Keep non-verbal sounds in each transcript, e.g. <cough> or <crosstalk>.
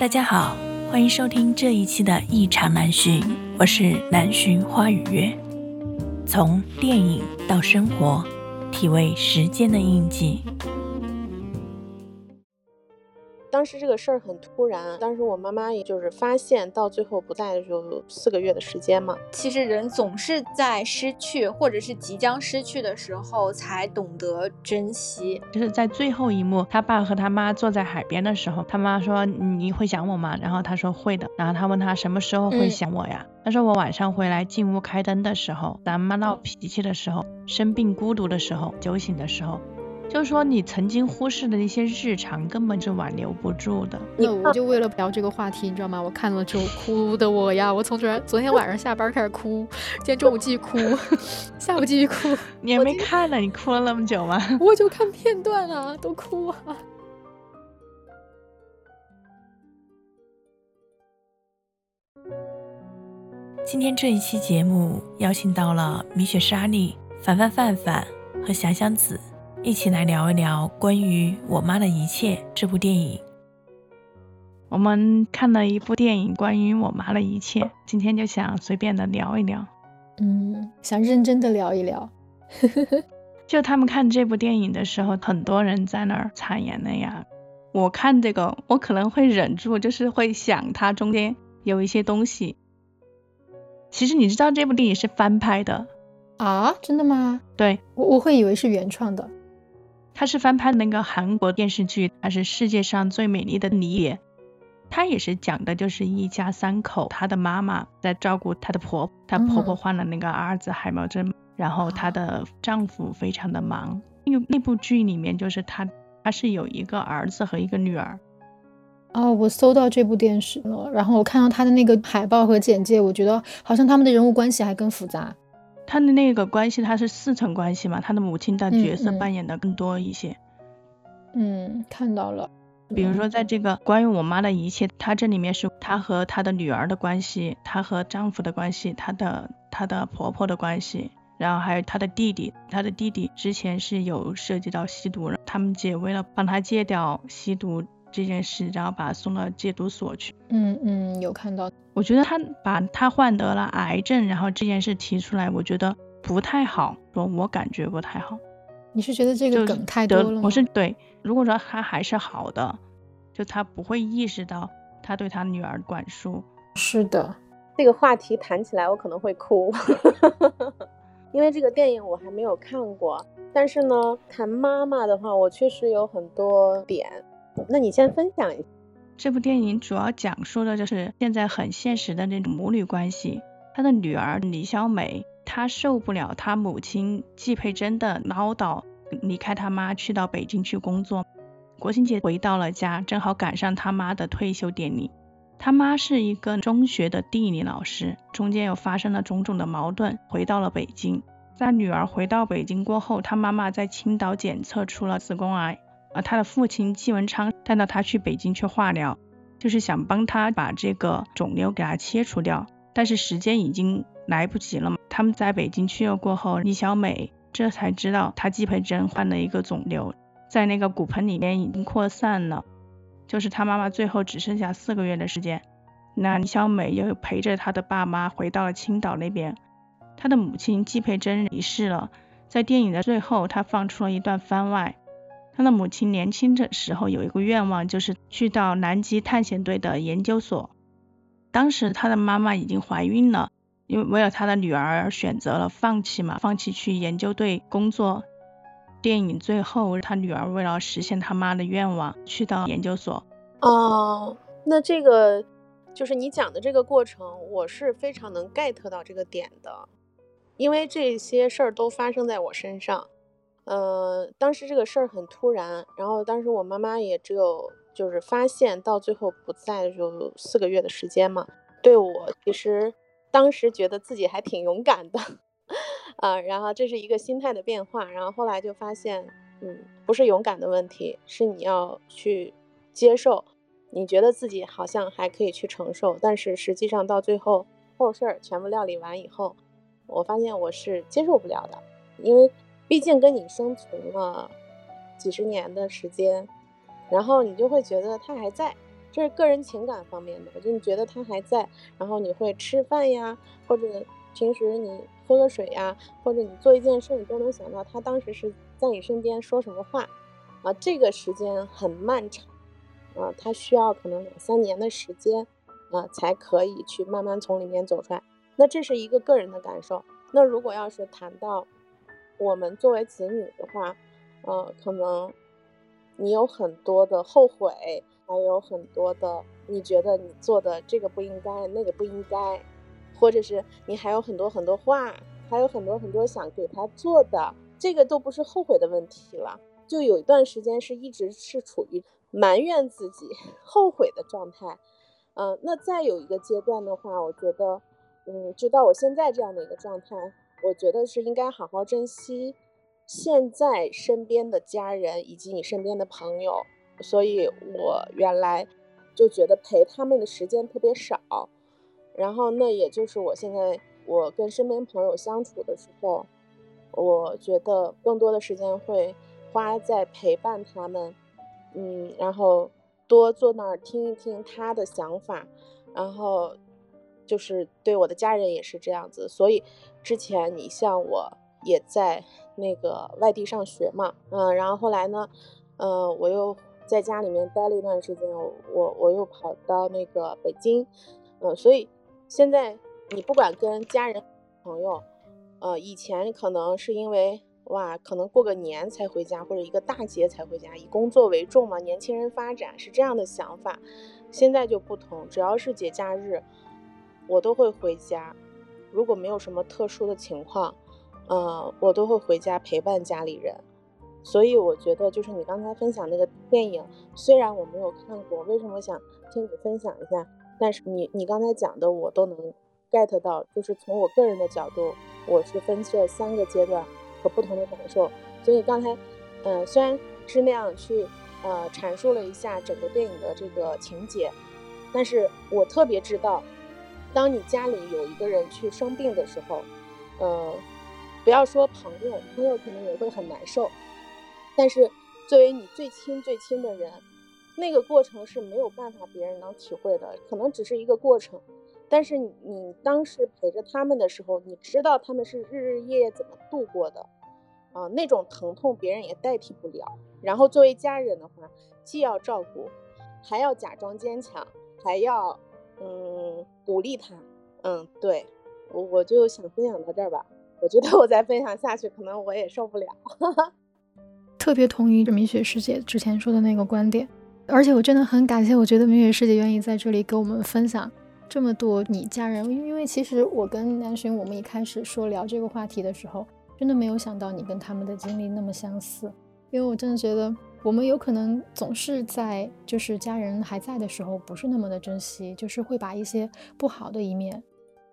大家好，欢迎收听这一期的《异常难寻》，我是南巡花语月。从电影到生活，体味时间的印记。当时这个事儿很突然，当时我妈妈也就是发现到最后不在的时候，四个月的时间嘛。其实人总是在失去或者是即将失去的时候才懂得珍惜。就是在最后一幕，他爸和他妈坐在海边的时候，他妈说你会想我吗？然后他说会的。然后他问他什么时候会想我呀？他说我晚上回来进屋开灯的时候，咱妈闹脾气的时候，生病孤独的时候，酒醒的时候。就是说，你曾经忽视的那些日常，根本就挽留不住的。那我就为了聊这个话题，你知道吗？我看了之后哭的我呀，我从昨昨天晚上下班开始哭，今天中午继续哭，<laughs> 下午继续哭。你还没看呢，你哭了那么久吗？我就看片段啊，都哭啊。今天这一期节目邀请到了米雪、莎莉、凡凡、范范和祥祥子。一起来聊一聊关于我妈的一切这部电影。我们看了一部电影，关于我妈的一切，今天就想随便的聊一聊。嗯，想认真的聊一聊。<laughs> 就他们看这部电影的时候，很多人在那儿惨言的呀。我看这个，我可能会忍住，就是会想它中间有一些东西。其实你知道这部电影是翻拍的啊？真的吗？对，我我会以为是原创的。它是翻拍的那个韩国电视剧，它是世界上最美丽的你也，它也是讲的就是一家三口，她的妈妈在照顾她的婆，她婆婆患了那个阿尔兹海默症，然后她的丈夫非常的忙。因为那部剧里面就是她，她是有一个儿子和一个女儿。哦，我搜到这部电视了，然后我看到他的那个海报和简介，我觉得好像他们的人物关系还更复杂。他的那个关系，他是四层关系嘛？他的母亲的角色扮演的更多一些。嗯，看到了。比如说，在这个关于我妈的一切，她这里面是她和她的女儿的关系，她和丈夫的关系，她的她的婆婆的关系，然后还有她的弟弟，她的弟弟之前是有涉及到吸毒，他们姐为了帮她戒掉吸毒。这件事，然后把他送到戒毒所去。嗯嗯，有看到。我觉得他把他患得了癌症，然后这件事提出来，我觉得不太好。说我感觉不太好。你是觉得这个梗太多了吗？我是对。如果说他还是好的，就他不会意识到他对他女儿管束。是的，这个话题谈起来我可能会哭，<laughs> 因为这个电影我还没有看过。但是呢，谈妈妈的话，我确实有很多点。那你先分享一下，这部电影主要讲述的就是现在很现实的那种母女关系。他的女儿李小美，她受不了她母亲季佩珍的唠叨，离开她妈去到北京去工作。国庆节回到了家，正好赶上他妈的退休典礼。他妈是一个中学的地理老师，中间又发生了种种的矛盾，回到了北京。在女儿回到北京过后，他妈妈在青岛检测出了子宫癌。而他的父亲季文昌带到他去北京去化疗，就是想帮他把这个肿瘤给他切除掉，但是时间已经来不及了嘛。他们在北京去了过后，李小美这才知道她季培珍患了一个肿瘤，在那个骨盆里面已经扩散了，就是他妈妈最后只剩下四个月的时间。那李小美又陪着他的爸妈回到了青岛那边，他的母亲季培珍离世了，在电影的最后，他放出了一段番外。他的母亲年轻的时候有一个愿望，就是去到南极探险队的研究所。当时他的妈妈已经怀孕了，因为为了他的女儿选择了放弃嘛，放弃去研究队工作。电影最后，他女儿为了实现他妈的愿望，去到研究所。哦，那这个就是你讲的这个过程，我是非常能 get 到这个点的，因为这些事儿都发生在我身上。呃，当时这个事儿很突然，然后当时我妈妈也只有就是发现到最后不在就四个月的时间嘛。对我其实当时觉得自己还挺勇敢的，啊，<laughs> 然后这是一个心态的变化，然后后来就发现，嗯，不是勇敢的问题，是你要去接受，你觉得自己好像还可以去承受，但是实际上到最后后事儿全部料理完以后，我发现我是接受不了的，因为。毕竟跟你生存了几十年的时间，然后你就会觉得他还在，这是个人情感方面的，就你觉得他还在，然后你会吃饭呀，或者平时你喝个水呀，或者你做一件事，你都能想到他当时是在你身边说什么话，啊，这个时间很漫长，啊，他需要可能两三年的时间，啊，才可以去慢慢从里面走出来。那这是一个个人的感受。那如果要是谈到我们作为子女的话，呃，可能你有很多的后悔。还有很多的，你觉得你做的这个不应该，那个不应该，或者是你还有很多很多话，还有很多很多想给他做的，这个都不是后悔的问题了。就有一段时间是一直是处于埋怨自己、后悔的状态。嗯，那再有一个阶段的话，我觉得，嗯，就到我现在这样的一个状态，我觉得是应该好好珍惜现在身边的家人以及你身边的朋友。所以，我原来就觉得陪他们的时间特别少，然后那也就是我现在我跟身边朋友相处的时候，我觉得更多的时间会花在陪伴他们，嗯，然后多坐那儿听一听他的想法，然后就是对我的家人也是这样子。所以之前你像我也在那个外地上学嘛，嗯，然后后来呢，嗯，我又。在家里面待了一段时间，我我又跑到那个北京，嗯，所以现在你不管跟家人、朋友，呃，以前可能是因为哇，可能过个年才回家，或者一个大节才回家，以工作为重嘛，年轻人发展是这样的想法，现在就不同，只要是节假日，我都会回家，如果没有什么特殊的情况，嗯，我都会回家陪伴家里人。所以我觉得，就是你刚才分享那个电影，虽然我没有看过，为什么想听你分享一下？但是你你刚才讲的，我都能 get 到，就是从我个人的角度，我是分这三个阶段和不同的感受。所以刚才，嗯，虽然是那样去呃阐述了一下整个电影的这个情节，但是我特别知道，当你家里有一个人去生病的时候，呃，不要说朋友，朋友可能也会很难受。但是，作为你最亲最亲的人，那个过程是没有办法别人能体会的，可能只是一个过程。但是你你当时陪着他们的时候，你知道他们是日日夜夜怎么度过的，啊，那种疼痛别人也代替不了。然后作为家人的话，既要照顾，还要假装坚强，还要嗯鼓励他。嗯，对我我就想分享到这儿吧。我觉得我再分享下去，可能我也受不了。<laughs> 特别同意米雪师姐之前说的那个观点，而且我真的很感谢，我觉得米雪师姐愿意在这里给我们分享这么多你家人，因为其实我跟南洵，我们一开始说聊这个话题的时候，真的没有想到你跟他们的经历那么相似，因为我真的觉得我们有可能总是在就是家人还在的时候不是那么的珍惜，就是会把一些不好的一面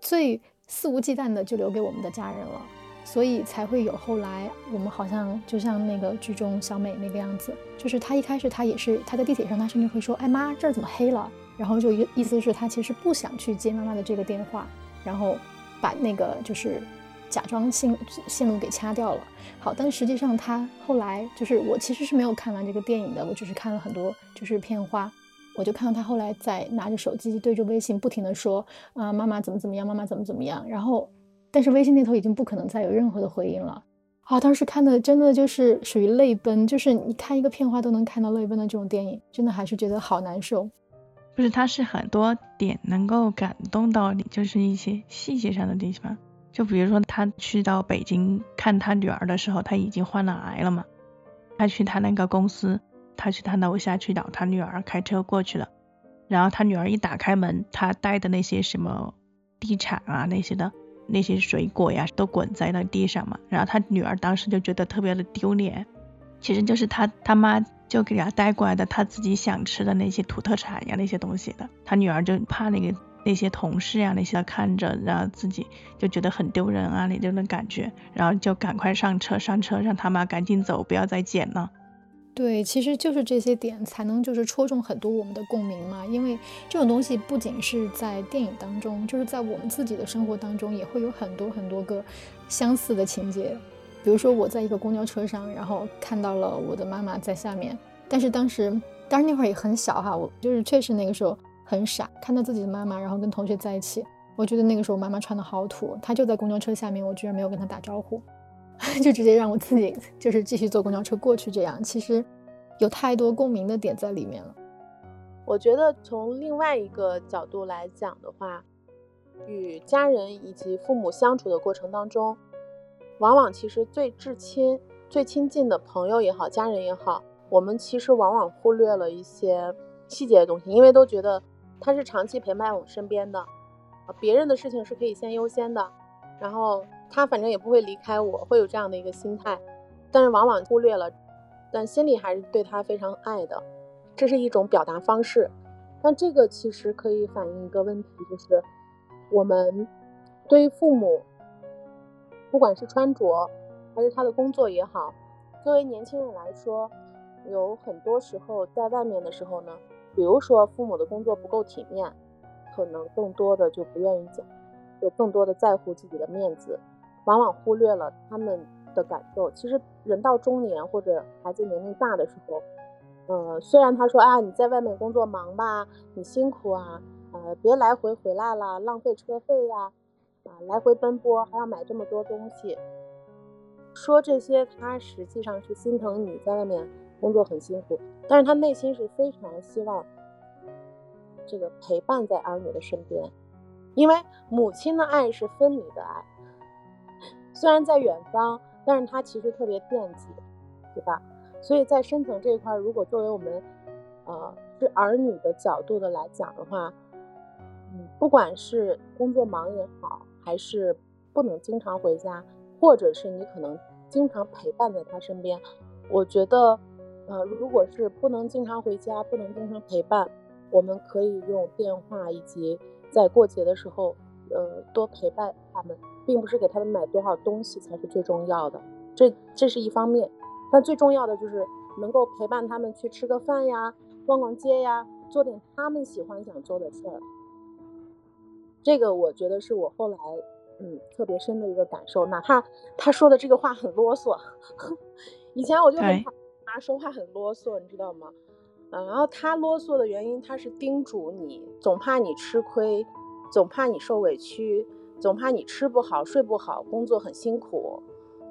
最肆无忌惮的就留给我们的家人了。所以才会有后来，我们好像就像那个剧中小美那个样子，就是她一开始她也是，她在地铁上，她甚至会说：“哎妈，这儿怎么黑了？”然后就意意思是她其实不想去接妈妈的这个电话，然后把那个就是假装线线路给掐掉了。好，但实际上他后来就是我其实是没有看完这个电影的，我只是看了很多就是片花，我就看到他后来在拿着手机对着微信不停的说：“啊，妈妈怎么怎么样，妈妈怎么怎么样。”然后。但是微信那头已经不可能再有任何的回应了啊！当时看的真的就是属于泪奔，就是你看一个片花都能看到泪奔的这种电影，真的还是觉得好难受。不是，它是很多点能够感动到你，就是一些细节上的地方。就比如说他去到北京看他女儿的时候，他已经患了癌了嘛。他去他那个公司，他去他楼下去找他女儿，开车过去了。然后他女儿一打开门，他带的那些什么地产啊那些的。那些水果呀都滚在了地上嘛，然后他女儿当时就觉得特别的丢脸，其实就是他他妈就给他带过来的他自己想吃的那些土特产呀那些东西的，他女儿就怕那个那些同事呀那些看着，然后自己就觉得很丢人啊那种的感觉，然后就赶快上车上车让他妈赶紧走，不要再捡了。对，其实就是这些点才能就是戳中很多我们的共鸣嘛。因为这种东西不仅是在电影当中，就是在我们自己的生活当中也会有很多很多个相似的情节。比如说我在一个公交车上，然后看到了我的妈妈在下面，但是当时当然那会儿也很小哈，我就是确实那个时候很傻，看到自己的妈妈，然后跟同学在一起，我觉得那个时候妈妈穿的好土，她就在公交车下面，我居然没有跟她打招呼，<laughs> 就直接让我自己就是继续坐公交车过去，这样其实有太多共鸣的点在里面了。我觉得从另外一个角度来讲的话，与家人以及父母相处的过程当中，往往其实最至亲、最亲近的朋友也好，家人也好。我们其实往往忽略了一些细节的东西，因为都觉得他是长期陪伴我身边的，啊，别人的事情是可以先优先的，然后他反正也不会离开我，会有这样的一个心态，但是往往忽略了，但心里还是对他非常爱的，这是一种表达方式，但这个其实可以反映一个问题，就是我们对于父母，不管是穿着还是他的工作也好，作为年轻人来说。有很多时候在外面的时候呢，比如说父母的工作不够体面，可能更多的就不愿意讲，就更多的在乎自己的面子，往往忽略了他们的感受。其实人到中年或者孩子年龄大的时候，呃，虽然他说啊你在外面工作忙吧，你辛苦啊，呃，别来回回来了，浪费车费呀，啊，来回奔波还要买这么多东西，说这些他实际上是心疼你在外面。工作很辛苦，但是他内心是非常希望这个陪伴在儿女的身边，因为母亲的爱是分离的爱，虽然在远方，但是他其实特别惦记，对吧？所以在深层这一块，如果作为我们呃是儿女的角度的来讲的话，嗯，不管是工作忙也好，还是不能经常回家，或者是你可能经常陪伴在他身边，我觉得。呃，如果是不能经常回家，不能经常陪伴，我们可以用电话以及在过节的时候，呃，多陪伴他们，并不是给他们买多少东西才是最重要的，这这是一方面。但最重要的就是能够陪伴他们去吃个饭呀，逛逛街呀，做点他们喜欢想做的事儿。这个我觉得是我后来嗯特别深的一个感受。哪怕他说的这个话很啰嗦，<laughs> 以前我就很怕。他说话很啰嗦，你知道吗？嗯，然后他啰嗦的原因，他是叮嘱你，总怕你吃亏，总怕你受委屈，总怕你吃不好、睡不好，工作很辛苦。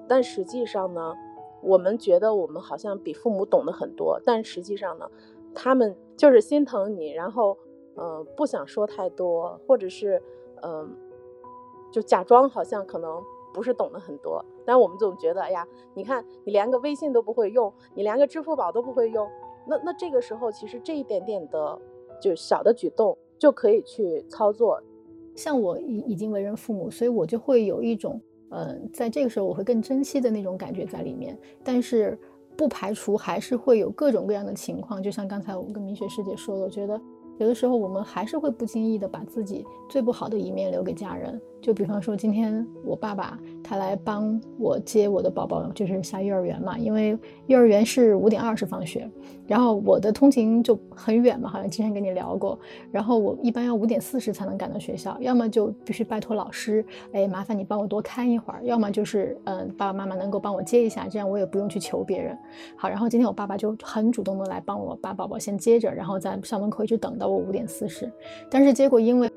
但实际上呢，我们觉得我们好像比父母懂得很多，但实际上呢，他们就是心疼你，然后嗯，不想说太多，或者是嗯，就假装好像可能。不是懂得很多，但我们总觉得，哎呀，你看你连个微信都不会用，你连个支付宝都不会用，那那这个时候其实这一点点的就小的举动就可以去操作。像我已已经为人父母，所以我就会有一种，嗯，在这个时候我会更珍惜的那种感觉在里面。但是不排除还是会有各种各样的情况，就像刚才我们跟明雪师姐说的，我觉得有的时候我们还是会不经意的把自己最不好的一面留给家人。就比方说，今天我爸爸他来帮我接我的宝宝，就是下幼儿园嘛。因为幼儿园是五点二十放学，然后我的通勤就很远嘛，好像之前跟你聊过。然后我一般要五点四十才能赶到学校，要么就必须拜托老师，哎，麻烦你帮我多看一会儿；要么就是嗯，爸爸妈妈能够帮我接一下，这样我也不用去求别人。好，然后今天我爸爸就很主动的来帮我把宝宝先接着，然后在校门口一直等到我五点四十。但是结果因为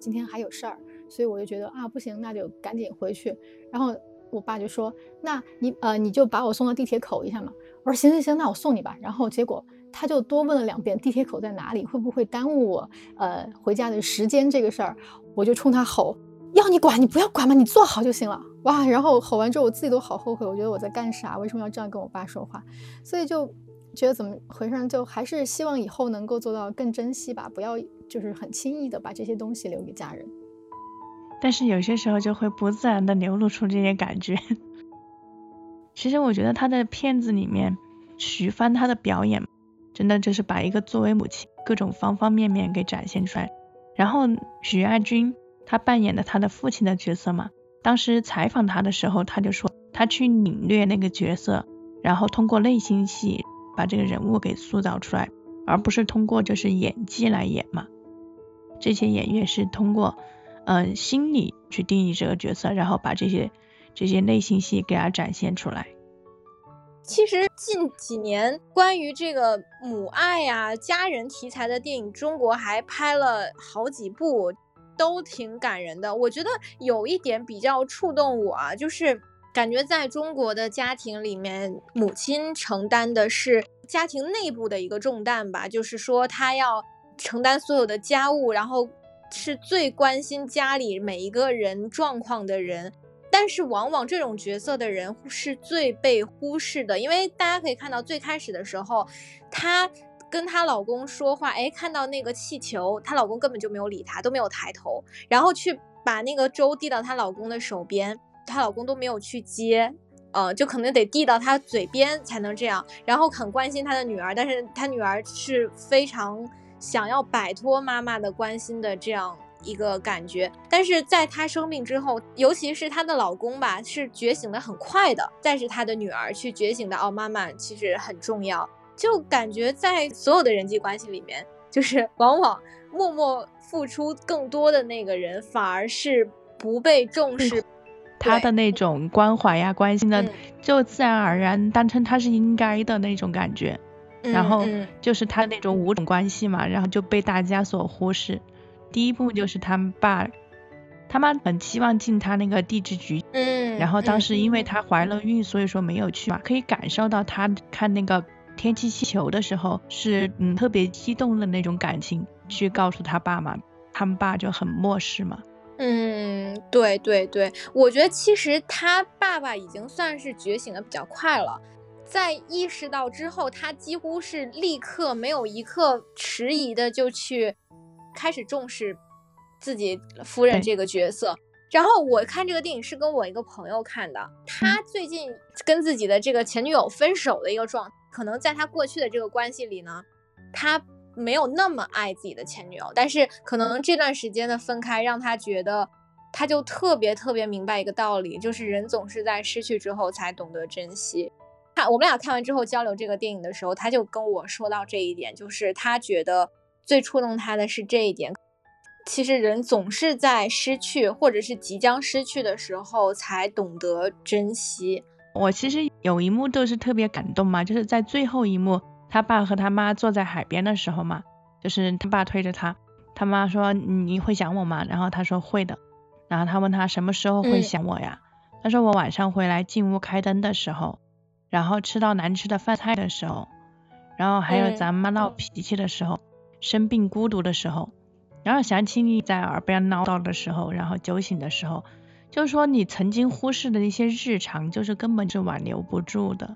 今天还有事儿。所以我就觉得啊，不行，那就赶紧回去。然后我爸就说：“那你呃，你就把我送到地铁口一下嘛。”我说：“行行行，那我送你吧。”然后结果他就多问了两遍地铁口在哪里，会不会耽误我呃回家的时间这个事儿，我就冲他吼：“要你管，你不要管嘛，你做好就行了。”哇！然后吼完之后，我自己都好后悔，我觉得我在干啥？为什么要这样跟我爸说话？所以就觉得怎么回事？就还是希望以后能够做到更珍惜吧，不要就是很轻易的把这些东西留给家人。但是有些时候就会不自然的流露出这些感觉。其实我觉得他的片子里面，徐帆他的表演，真的就是把一个作为母亲各种方方面面给展现出来。然后许爱军他扮演的他的父亲的角色嘛，当时采访他的时候，他就说他去领略那个角色，然后通过内心戏把这个人物给塑造出来，而不是通过就是演技来演嘛。这些演员是通过。嗯，心理去定义这个角色，然后把这些这些内心戏给他展现出来。其实近几年关于这个母爱呀、家人题材的电影，中国还拍了好几部，都挺感人的。我觉得有一点比较触动我啊，就是感觉在中国的家庭里面，母亲承担的是家庭内部的一个重担吧，就是说她要承担所有的家务，然后是最关心家里每一个人状况的人。但是往往这种角色的人是最被忽视的，因为大家可以看到最开始的时候，她跟她老公说话，哎，看到那个气球，她老公根本就没有理她，都没有抬头，然后去把那个粥递到她老公的手边，她老公都没有去接，呃，就可能得递到她嘴边才能这样，然后很关心她的女儿，但是她女儿是非常想要摆脱妈妈的关心的这样。一个感觉，但是在她生病之后，尤其是她的老公吧，是觉醒的很快的。但是她的女儿去觉醒的，哦，妈妈其实很重要。就感觉在所有的人际关系里面，就是往往默默付出更多的那个人，反而是不被重视。他的那种关怀呀、关心的，就自然而然当成他是应该的那种感觉。然后就是他那种五种关系嘛，然后就被大家所忽视。第一步就是他们爸，他妈很期望进他那个地质局，嗯，然后当时因为她怀了孕，所以说没有去嘛，可以感受到他看那个天气气球的时候是嗯特别激动的那种感情，去告诉他爸嘛，他们爸就很漠视嘛。嗯，对对对，我觉得其实他爸爸已经算是觉醒的比较快了，在意识到之后，他几乎是立刻没有一刻迟疑的就去。开始重视自己夫人这个角色，然后我看这个电影是跟我一个朋友看的，他。最近跟自己的这个前女友分手的一个状，可能在他过去的这个关系里呢，他没有那么爱自己的前女友，但是可能这段时间的分开让他觉得，他就特别特别明白一个道理，就是人总是在失去之后才懂得珍惜。看我们俩看完之后交流这个电影的时候，他就跟我说到这一点，就是他觉得。最触动他的是这一点，其实人总是在失去或者是即将失去的时候才懂得珍惜。我其实有一幕都是特别感动嘛，就是在最后一幕，他爸和他妈坐在海边的时候嘛，就是他爸推着他，他妈说你会想我吗？然后他说会的，然后他问他什么时候会想我呀？他说我晚上回来进屋开灯的时候，然后吃到难吃的饭菜的时候，然后还有咱妈闹脾气的时候。生病孤独的时候，然后想起你在耳边唠叨的时候，然后酒醒的时候，就是说你曾经忽视的那些日常，就是根本是挽留不住的。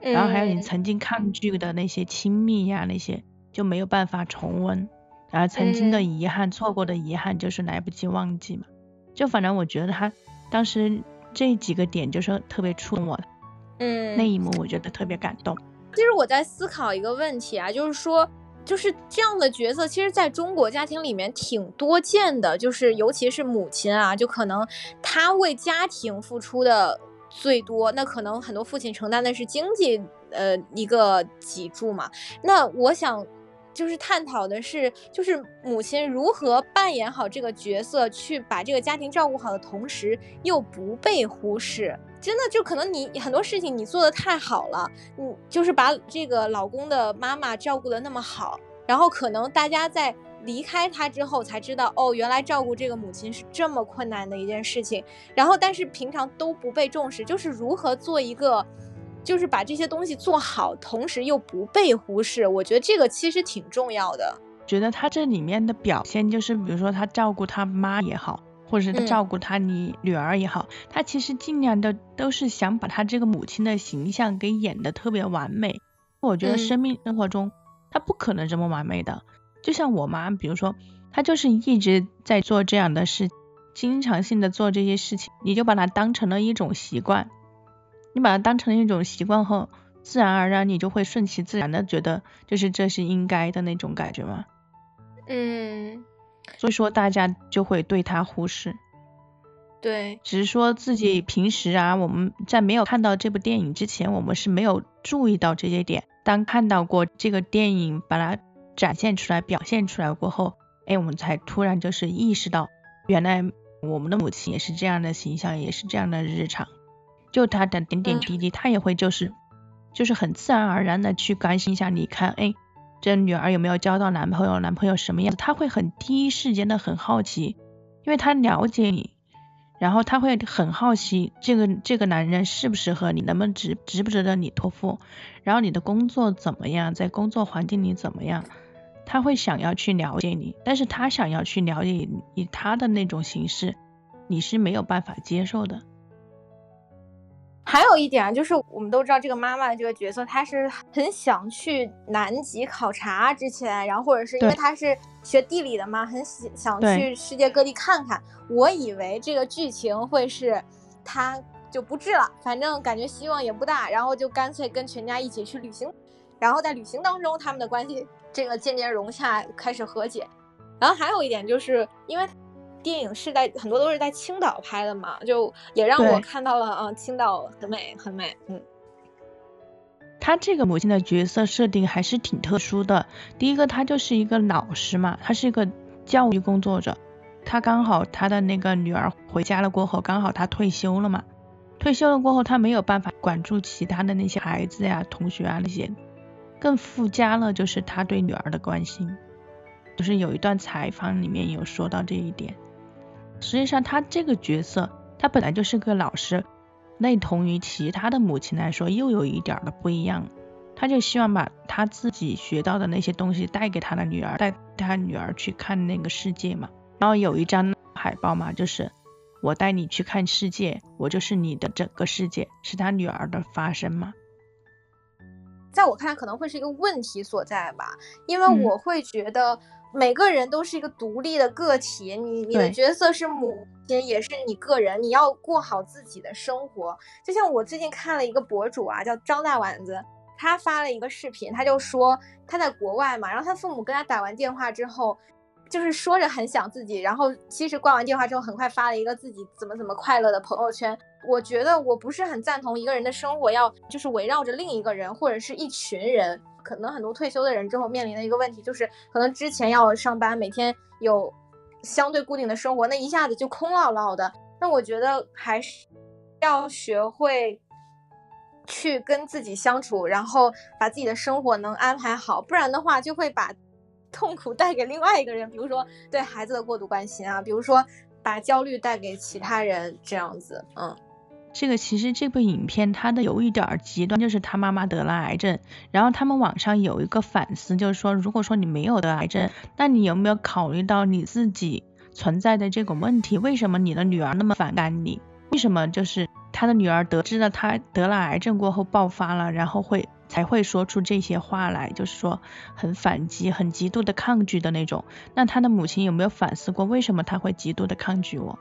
然后还有你曾经抗拒的那些亲密呀，那些就没有办法重温。然后曾经的遗憾，错过的遗憾，就是来不及忘记嘛。就反正我觉得他当时这几个点就是特别触动我的。嗯，那一幕我觉得特别感动。其实我在思考一个问题啊，就是说。就是这样的角色，其实在中国家庭里面挺多见的，就是尤其是母亲啊，就可能她为家庭付出的最多，那可能很多父亲承担的是经济呃一个脊柱嘛。那我想就是探讨的是，就是母亲如何扮演好这个角色，去把这个家庭照顾好的同时，又不被忽视。真的就可能你很多事情你做的太好了，你就是把这个老公的妈妈照顾的那么好，然后可能大家在离开他之后才知道，哦，原来照顾这个母亲是这么困难的一件事情。然后但是平常都不被重视，就是如何做一个，就是把这些东西做好，同时又不被忽视。我觉得这个其实挺重要的。觉得他这里面的表现就是，比如说他照顾他妈也好。或者是照顾他你女儿也好，他其实尽量的都是想把他这个母亲的形象给演的特别完美。我觉得生命生活中他不可能这么完美的。就像我妈，比如说她就是一直在做这样的事，经常性的做这些事情，你就把它当成了一种习惯。你把它当成了一种习惯后，自然而然你就会顺其自然的觉得就是这是应该的那种感觉嘛？嗯。所以说大家就会对他忽视，对，只是说自己平时啊，我们在没有看到这部电影之前，我们是没有注意到这些点。当看到过这个电影把它展现出来、表现出来过后，哎，我们才突然就是意识到，原来我们的母亲也是这样的形象，也是这样的日常，就她的点点滴滴，她也会就是就是很自然而然的去关心一下，你看，哎，这女儿有没有交到男朋友，男朋友什么样子，他会很第一时间的很好奇，因为她了解你，然后他会很好奇这个这个男人适不适合你，能不能值值不值得你托付，然后你的工作怎么样，在工作环境里怎么样，他会想要去了解你，但是他想要去了解你，以他的那种形式，你是没有办法接受的。还有一点啊，就是我们都知道这个妈妈的这个角色，她是很想去南极考察之前，然后或者是因为她是学地理的嘛，很想想去世界各地看看。我以为这个剧情会是她就不治了，反正感觉希望也不大，然后就干脆跟全家一起去旅行，然后在旅行当中他们的关系这个渐渐融洽，开始和解。然后还有一点就是因为。电影是在很多都是在青岛拍的嘛，就也让我看到了嗯，青岛很美很美。嗯，他这个母亲的角色设定还是挺特殊的。第一个，他就是一个老师嘛，他是一个教育工作者。他刚好他的那个女儿回家了过后，刚好他退休了嘛。退休了过后，他没有办法管住其他的那些孩子呀、同学啊那些，更附加了就是他对女儿的关心。就是有一段采访里面有说到这一点。实际上，他这个角色，他本来就是个老师，类同于其他的母亲来说，又有一点的不一样。他就希望把他自己学到的那些东西带给他的女儿，带他女儿去看那个世界嘛。然后有一张海报嘛，就是我带你去看世界，我就是你的整个世界，是他女儿的发声嘛。在我看来，可能会是一个问题所在吧，因为我会觉得。每个人都是一个独立的个体，你你的角色是母亲，也是你个人，你要过好自己的生活。就像我最近看了一个博主啊，叫张大碗子，他发了一个视频，他就说他在国外嘛，然后他父母跟他打完电话之后，就是说着很想自己，然后其实挂完电话之后，很快发了一个自己怎么怎么快乐的朋友圈。我觉得我不是很赞同一个人的生活要就是围绕着另一个人或者是一群人。可能很多退休的人之后面临的一个问题就是，可能之前要上班，每天有相对固定的生活，那一下子就空落落的。那我觉得还是要学会去跟自己相处，然后把自己的生活能安排好，不然的话就会把痛苦带给另外一个人，比如说对孩子的过度关心啊，比如说把焦虑带给其他人这样子，嗯。这个其实这部影片它的有一点极端，就是他妈妈得了癌症，然后他们网上有一个反思，就是说如果说你没有得癌症，那你有没有考虑到你自己存在的这个问题？为什么你的女儿那么反感你？为什么就是他的女儿得知了他得了癌症过后爆发了，然后会才会说出这些话来，就是说很反击、很极度的抗拒的那种？那他的母亲有没有反思过，为什么他会极度的抗拒我？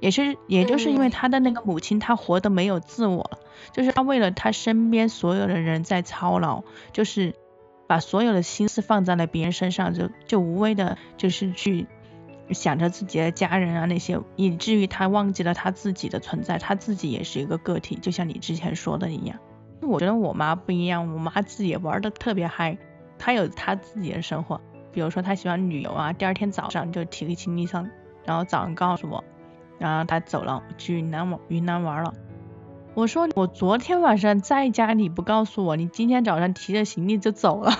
也是，也就是因为他的那个母亲，他活得没有自我了，就是他为了他身边所有的人在操劳，就是把所有的心思放在了别人身上，就就无谓的，就是去想着自己的家人啊那些，以至于他忘记了他自己的存在，他自己也是一个个体，就像你之前说的一样。我觉得我妈不一样，我妈自己玩的特别嗨，她有她自己的生活，比如说她喜欢旅游啊，第二天早上就提个行李箱，然后早上告诉我。然后他走了，去云南玩云南玩了。我说我昨天晚上在家，你不告诉我，你今天早上提着行李就走了。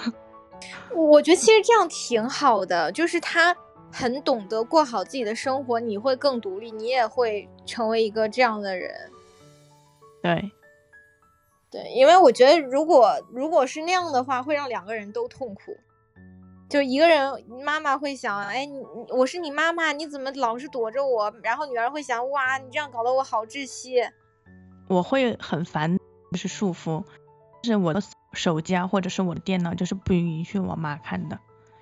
我觉得其实这样挺好的，就是他很懂得过好自己的生活，你会更独立，你也会成为一个这样的人。对，对，因为我觉得如果如果是那样的话，会让两个人都痛苦。就一个人，妈妈会想，哎，你我是你妈妈，你怎么老是躲着我？然后女儿会想，哇，你这样搞得我好窒息。我会很烦，就是束缚，是我的手机啊，或者是我的电脑，就是不允许我妈看的，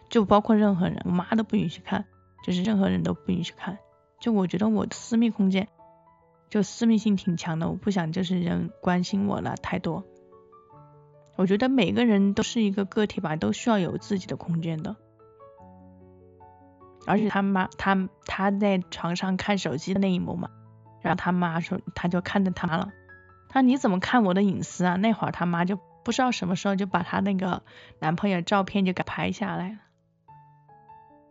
就包括任何人，我妈都不允许看，就是任何人都不允许看。就我觉得我的私密空间，就私密性挺强的，我不想就是人关心我了太多。我觉得每个人都是一个个体吧，都需要有自己的空间的。而且他妈他他在床上看手机的那一幕嘛，然后他妈说他就看着他妈了，他说你怎么看我的隐私啊？那会儿他妈就不知道什么时候就把他那个男朋友照片就给拍下来了。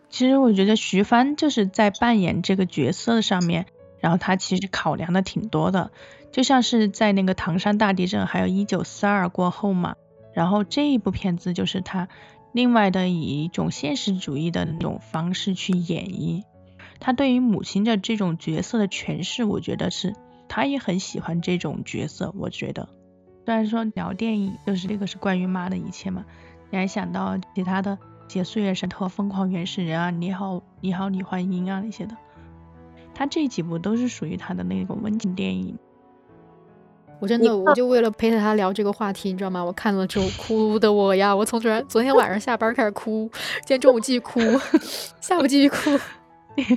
其实我觉得徐帆就是在扮演这个角色上面，然后他其实考量的挺多的，就像是在那个唐山大地震还有一九四二过后嘛，然后这一部片子就是他另外的以一种现实主义的那种方式去演绎，他对于母亲的这种角色的诠释，我觉得是他也很喜欢这种角色，我觉得。虽然说聊电影就是这个是关于妈的一切嘛，你还想到其他的《些岁月神偷》《疯狂原始人》啊，《你好你好李焕英》啊那些的，他这几部都是属于他的那种温情电影。我真的我就为了陪着他聊这个话题，你知道吗？我看了之后哭的我呀，我从昨昨天晚上下班开始哭，今天中午继续哭，<laughs> 下午继续哭。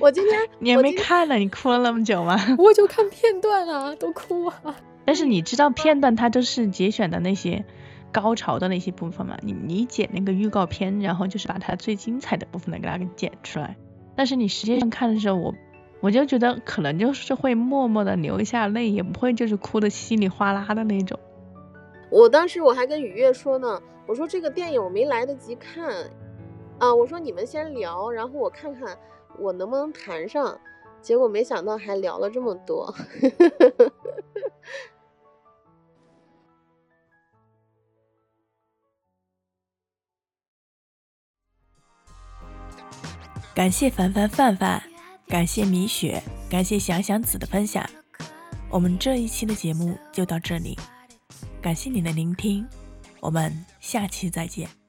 我今天 <laughs> 你还没看呢，你哭了那么久吗？<laughs> 我就看片段啊，都哭啊。但是你知道片段它都是节选的那些高潮的那些部分嘛？你你剪那个预告片，然后就是把它最精彩的部分给它给剪出来。但是你实际上看的时候，我我就觉得可能就是会默默的流一下泪，也不会就是哭的稀里哗啦的那种。我当时我还跟雨月说呢，我说这个电影我没来得及看啊，我说你们先聊，然后我看看我能不能谈上。结果没想到还聊了这么多。<laughs> 感谢凡凡范范，感谢米雪，感谢想想子的分享。我们这一期的节目就到这里，感谢你的聆听，我们下期再见。